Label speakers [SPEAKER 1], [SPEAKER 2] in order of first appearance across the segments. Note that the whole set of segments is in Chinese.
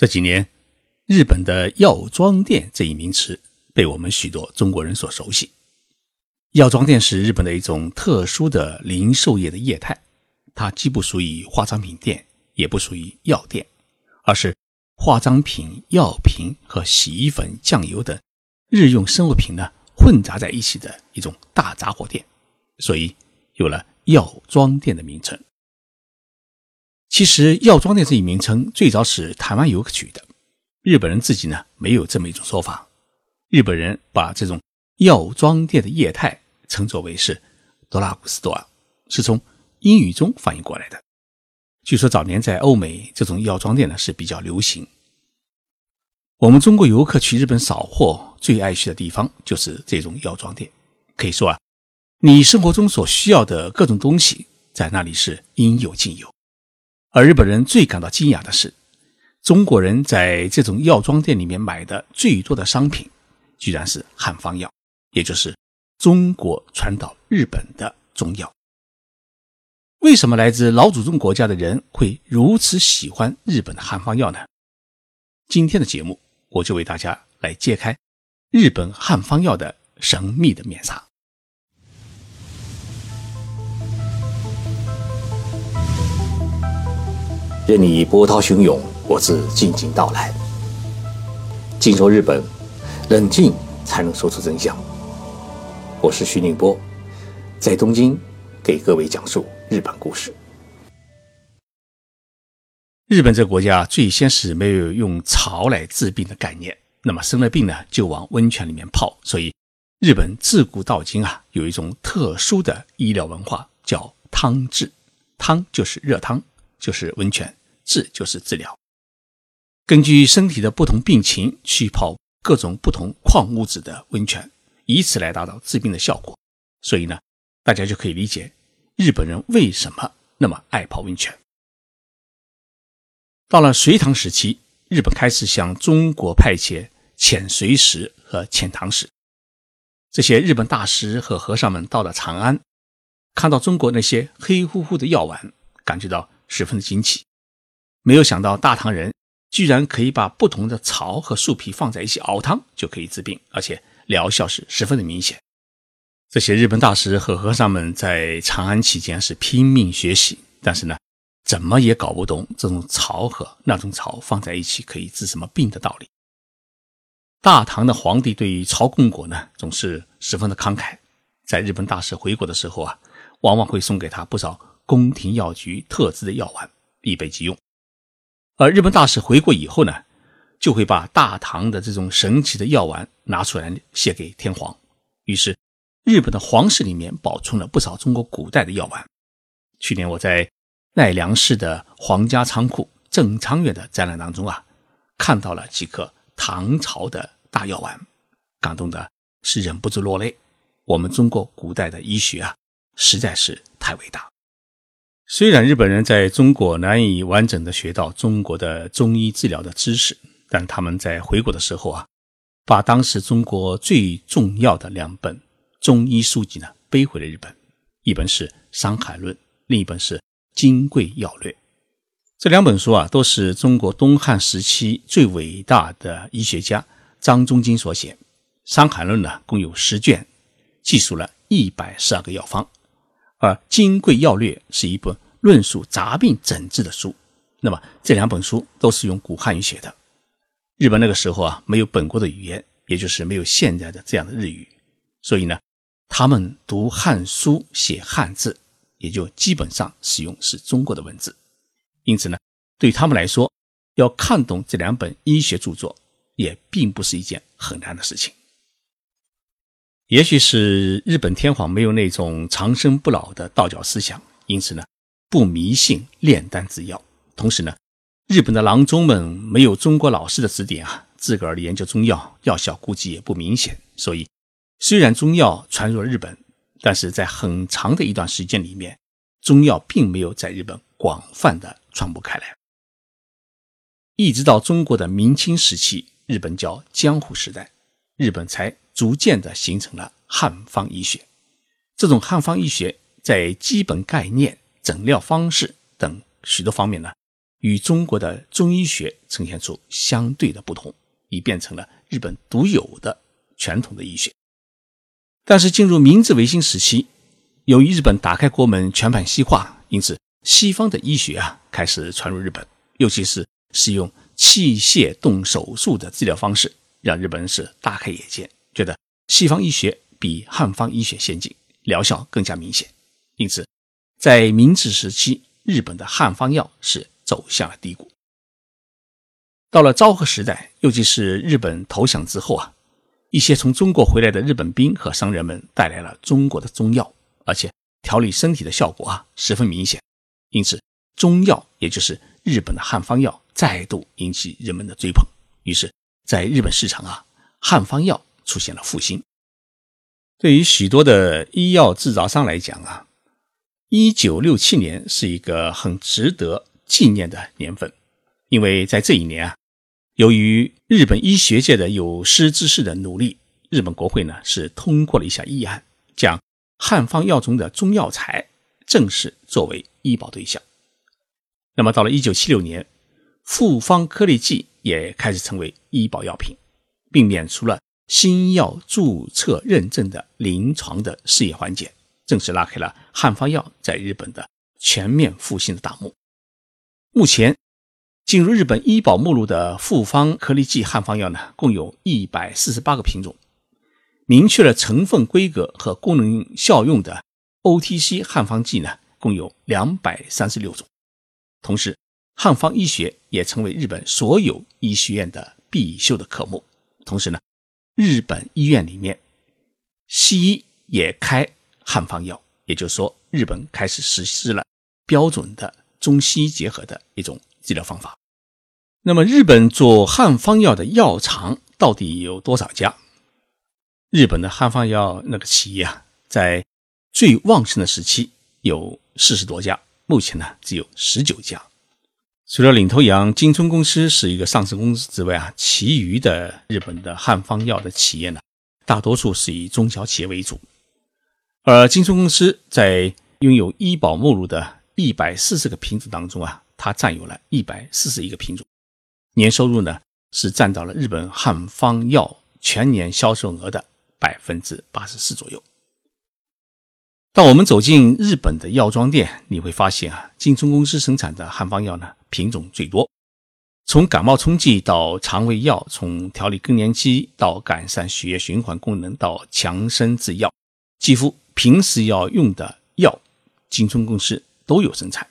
[SPEAKER 1] 这几年，日本的药妆店这一名词被我们许多中国人所熟悉。药妆店是日本的一种特殊的零售业的业态，它既不属于化妆品店，也不属于药店，而是化妆品、药品和洗衣粉、酱油等日用生活品呢混杂在一起的一种大杂货店，所以有了药妆店的名称。其实，药妆店这一名称最早是台湾游客取的，日本人自己呢没有这么一种说法。日本人把这种药妆店的业态称作为是“多拉古斯多尔”，是从英语中翻译过来的。据说早年在欧美，这种药妆店呢是比较流行。我们中国游客去日本扫货最爱去的地方就是这种药妆店。可以说啊，你生活中所需要的各种东西在那里是应有尽有。而日本人最感到惊讶的是，中国人在这种药妆店里面买的最多的商品，居然是汉方药，也就是中国传到日本的中药。为什么来自老祖宗国家的人会如此喜欢日本的汉方药呢？今天的节目，我就为大家来揭开日本汉方药的神秘的面纱。
[SPEAKER 2] 任你波涛汹涌，我自静静到来。静说日本，冷静才能说出真相。我是徐宁波，在东京给各位讲述日本故事。
[SPEAKER 1] 日本这个国家最先是没有用草来治病的概念，那么生了病呢就往温泉里面泡，所以日本自古到今啊有一种特殊的医疗文化，叫汤治。汤就是热汤，就是温泉。治就是治疗，根据身体的不同病情去泡各种不同矿物质的温泉，以此来达到治病的效果。所以呢，大家就可以理解日本人为什么那么爱泡温泉。到了隋唐时期，日本开始向中国派遣遣隋使和遣唐使。这些日本大师和和尚们到了长安，看到中国那些黑乎乎的药丸，感觉到十分的惊奇。没有想到大唐人居然可以把不同的草和树皮放在一起熬汤就可以治病，而且疗效是十分的明显。这些日本大师和和尚们在长安期间是拼命学习，但是呢，怎么也搞不懂这种草和那种草放在一起可以治什么病的道理。大唐的皇帝对于曹公国呢总是十分的慷慨，在日本大使回国的时候啊，往往会送给他不少宫廷药局特制的药丸，以备急用。而日本大使回国以后呢，就会把大唐的这种神奇的药丸拿出来献给天皇。于是，日本的皇室里面保存了不少中国古代的药丸。去年我在奈良市的皇家仓库正仓院的展览当中啊，看到了几颗唐朝的大药丸，感动的是忍不住落泪。我们中国古代的医学啊，实在是太伟大。虽然日本人在中国难以完整的学到中国的中医治疗的知识，但他们在回国的时候啊，把当时中国最重要的两本中医书籍呢背回了日本，一本是《伤寒论》，另一本是《金匮要略》。这两本书啊，都是中国东汉时期最伟大的医学家张仲景所写。《伤寒论》呢，共有十卷，记述了一百十二个药方。而《金匮要略》是一本论述杂病诊治的书，那么这两本书都是用古汉语写的。日本那个时候啊，没有本国的语言，也就是没有现在的这样的日语，所以呢，他们读汉书写汉字，也就基本上使用是中国的文字。因此呢，对他们来说，要看懂这两本医学著作，也并不是一件很难的事情。也许是日本天皇没有那种长生不老的道教思想，因此呢，不迷信炼丹制药。同时呢，日本的郎中们没有中国老师的指点啊，自个儿研究中药，药效估计也不明显。所以，虽然中药传入了日本，但是在很长的一段时间里面，中药并没有在日本广泛的传播开来。一直到中国的明清时期，日本叫江户时代，日本才。逐渐的形成了汉方医学，这种汉方医学在基本概念、诊疗方式等许多方面呢，与中国的中医学呈现出相对的不同，已变成了日本独有的传统的医学。但是进入明治维新时期，由于日本打开国门，全盘西化，因此西方的医学啊开始传入日本，尤其是使用器械动手术的治疗方式，让日本人是大开眼界，觉得西方医学比汉方医学先进，疗效更加明显。因此，在明治时期，日本的汉方药是走向了低谷。到了昭和时代，尤其是日本投降之后啊。一些从中国回来的日本兵和商人们带来了中国的中药，而且调理身体的效果啊十分明显，因此中药也就是日本的汉方药再度引起人们的追捧。于是，在日本市场啊，汉方药出现了复兴。对于许多的医药制造商来讲啊，一九六七年是一个很值得纪念的年份，因为在这一年啊。由于日本医学界的有识之士的努力，日本国会呢是通过了一项议案，将汉方药中的中药材正式作为医保对象。那么到了一九七六年，复方颗粒剂也开始成为医保药品，并免除了新药注册认证的临床的试验环节，正式拉开了汉方药在日本的全面复兴的大幕。目前。进入日本医保目录的复方颗粒剂汉方药呢，共有一百四十八个品种。明确了成分规格和功能效用的 OTC 汉方剂呢，共有两百三十六种。同时，汉方医学也成为日本所有医学院的必修的科目。同时呢，日本医院里面西医也开汉方药，也就是说，日本开始实施了标准的中西医结合的一种治疗方法。那么，日本做汉方药的药厂到底有多少家？日本的汉方药那个企业啊，在最旺盛的时期有四十多家，目前呢只有十九家。除了领头羊金春公司是一个上市公司之外啊，其余的日本的汉方药的企业呢，大多数是以中小企业为主。而金春公司在拥有医保目录的一百四十个品种当中啊，它占有了一百四十一个品种。年收入呢是占到了日本汉方药全年销售额的百分之八十四左右。当我们走进日本的药妆店，你会发现啊，金春公司生产的汉方药呢品种最多，从感冒冲剂到肠胃药，从调理更年期到改善血液循环功能到强身制药，几乎平时要用的药，金春公司都有生产。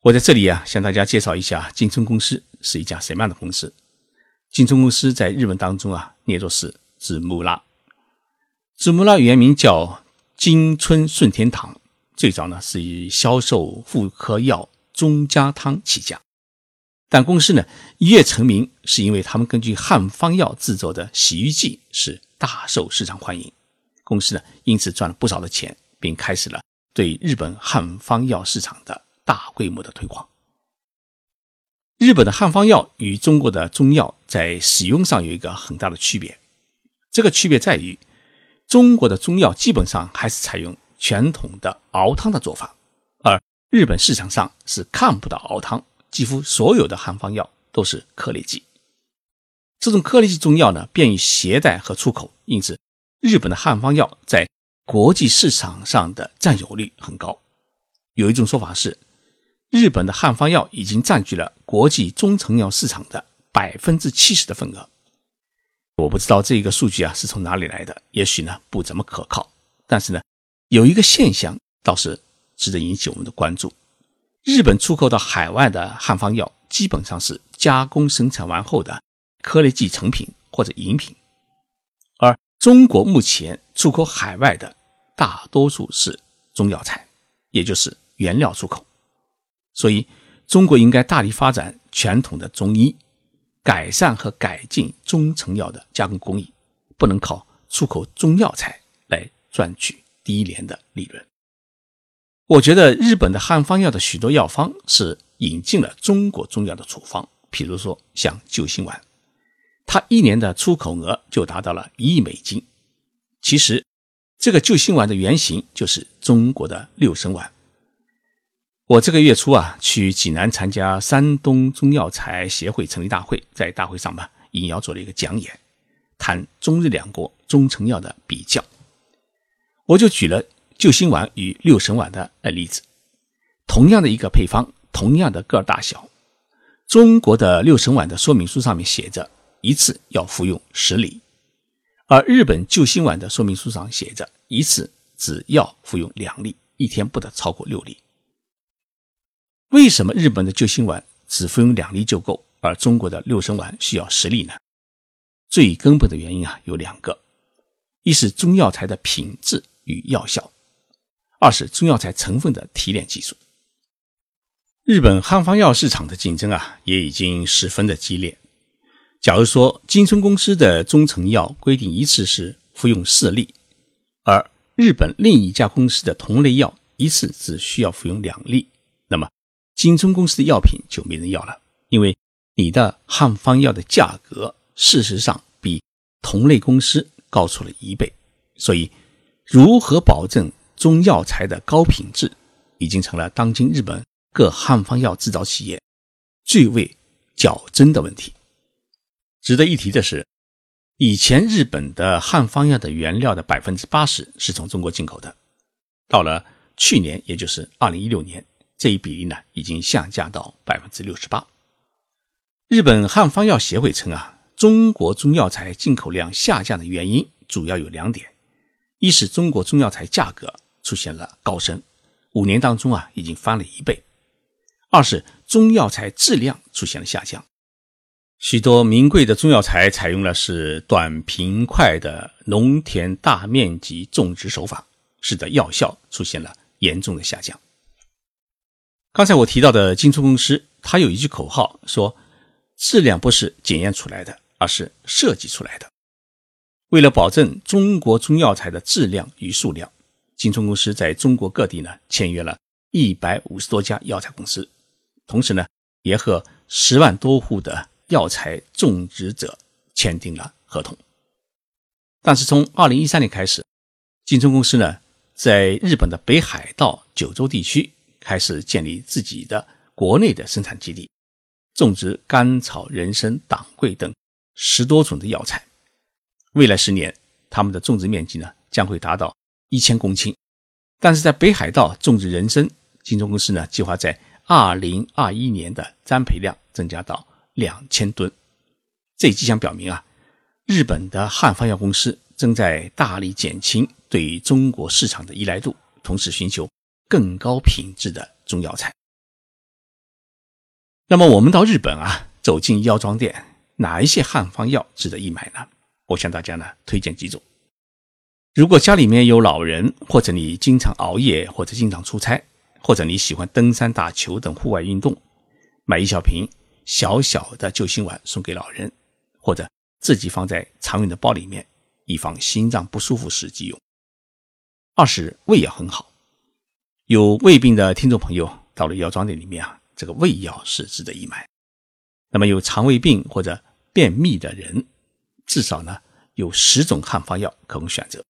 [SPEAKER 1] 我在这里啊，向大家介绍一下金春公司是一家什么样的公司。金春公司在日文当中啊，念作是紫木拉。紫木拉原名叫金春顺天堂，最早呢是以销售妇科药中家汤起家。但公司呢一跃成名，是因为他们根据汉方药制作的洗浴剂是大受市场欢迎，公司呢因此赚了不少的钱，并开始了对日本汉方药市场的。大规模的推广。日本的汉方药与中国的中药在使用上有一个很大的区别，这个区别在于，中国的中药基本上还是采用传统的熬汤的做法，而日本市场上是看不到熬汤，几乎所有的汉方药都是颗粒剂。这种颗粒剂中药呢，便于携带和出口，因此日本的汉方药在国际市场上的占有率很高。有一种说法是。日本的汉方药已经占据了国际中成药市场的百分之七十的份额。我不知道这个数据啊是从哪里来的，也许呢不怎么可靠。但是呢，有一个现象倒是值得引起我们的关注：日本出口到海外的汉方药基本上是加工生产完后的颗粒剂成品或者饮品，而中国目前出口海外的大多数是中药材，也就是原料出口。所以，中国应该大力发展传统的中医，改善和改进中成药的加工工艺，不能靠出口中药材来赚取低廉的利润。我觉得日本的汉方药的许多药方是引进了中国中药的处方，比如说像救心丸，它一年的出口额就达到了一亿美金。其实，这个救心丸的原型就是中国的六神丸。我这个月初啊，去济南参加山东中药材协会成立大会，在大会上吧，应邀做了一个讲演，谈中日两国中成药的比较。我就举了救心丸与六神丸的呃例子，同样的一个配方，同样的个儿大小，中国的六神丸的说明书上面写着一次要服用十粒，而日本救心丸的说明书上写着一次只要服用两粒，一天不得超过六粒。为什么日本的救心丸只服用两粒就够，而中国的六神丸需要十粒呢？最根本的原因啊有两个：一是中药材的品质与药效，二是中药材成分的提炼技术。日本汉方药市场的竞争啊也已经十分的激烈。假如说金春公司的中成药规定一次是服用四粒，而日本另一家公司的同类药一次只需要服用两粒，金春公司的药品就没人要了，因为你的汉方药的价格事实上比同类公司高出了一倍，所以如何保证中药材的高品质，已经成了当今日本各汉方药制造企业最为较真的问题。值得一提的是，以前日本的汉方药的原料的百分之八十是从中国进口的，到了去年，也就是二零一六年。这一比例呢，已经下降到百分之六十八。日本汉方药协会称啊，中国中药材进口量下降的原因主要有两点：一是中国中药材价格出现了高升，五年当中啊已经翻了一倍；二是中药材质量出现了下降，许多名贵的中药材采用了是短平快的农田大面积种植手法，使得药效出现了严重的下降。刚才我提到的金春公司，它有一句口号说：“质量不是检验出来的，而是设计出来的。”为了保证中国中药材的质量与数量，金春公司在中国各地呢签约了一百五十多家药材公司，同时呢也和十万多户的药材种植者签订了合同。但是从二零一三年开始，金春公司呢在日本的北海道、九州地区。开始建立自己的国内的生产基地，种植甘草、人参、党桂等十多种的药材。未来十年，他们的种植面积呢将会达到一千公顷。但是在北海道种植人参，金钟公司呢计划在二零二一年的栽培量增加到两千吨。这迹象表明啊，日本的汉方药公司正在大力减轻对中国市场的依赖度，同时寻求。更高品质的中药材。那么我们到日本啊，走进药妆店，哪一些汉方药值得一买呢？我向大家呢推荐几种。如果家里面有老人，或者你经常熬夜，或者经常出差，或者你喜欢登山、打球等户外运动，买一小瓶小小的救心丸送给老人，或者自己放在常用的包里面，以防心脏不舒服时急用。二是胃也很好。有胃病的听众朋友到了药妆店里面啊，这个胃药是值得一买。那么有肠胃病或者便秘的人，至少呢有十种汉方药可供选择。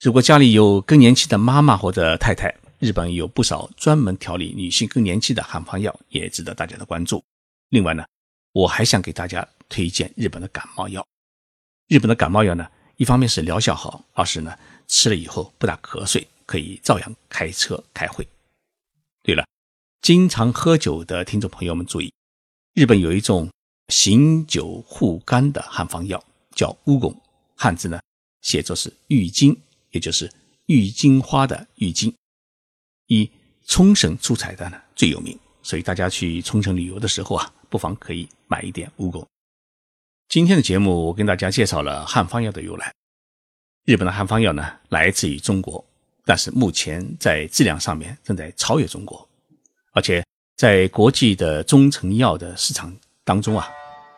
[SPEAKER 1] 如果家里有更年期的妈妈或者太太，日本有不少专门调理女性更年期的汉方药，也值得大家的关注。另外呢，我还想给大家推荐日本的感冒药。日本的感冒药呢，一方面是疗效好，二是呢吃了以后不打瞌睡。可以照样开车开会。对了，经常喝酒的听众朋友们注意，日本有一种醒酒护肝的汉方药，叫乌汞，汉字呢写作是郁金，也就是郁金花的郁金。以冲绳出产的呢最有名，所以大家去冲绳旅游的时候啊，不妨可以买一点乌汞。今天的节目我跟大家介绍了汉方药的由来。日本的汉方药呢来自于中国。但是目前在质量上面正在超越中国，而且在国际的中成药的市场当中啊，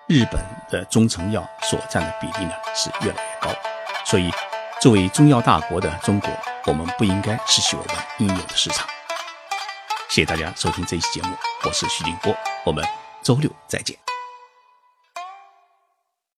[SPEAKER 1] 日本的中成药所占的比例呢是越来越高。所以，作为中药大国的中国，我们不应该失去我们应有的市场。谢谢大家收听这一期节目，我是徐静波，我们周六再见。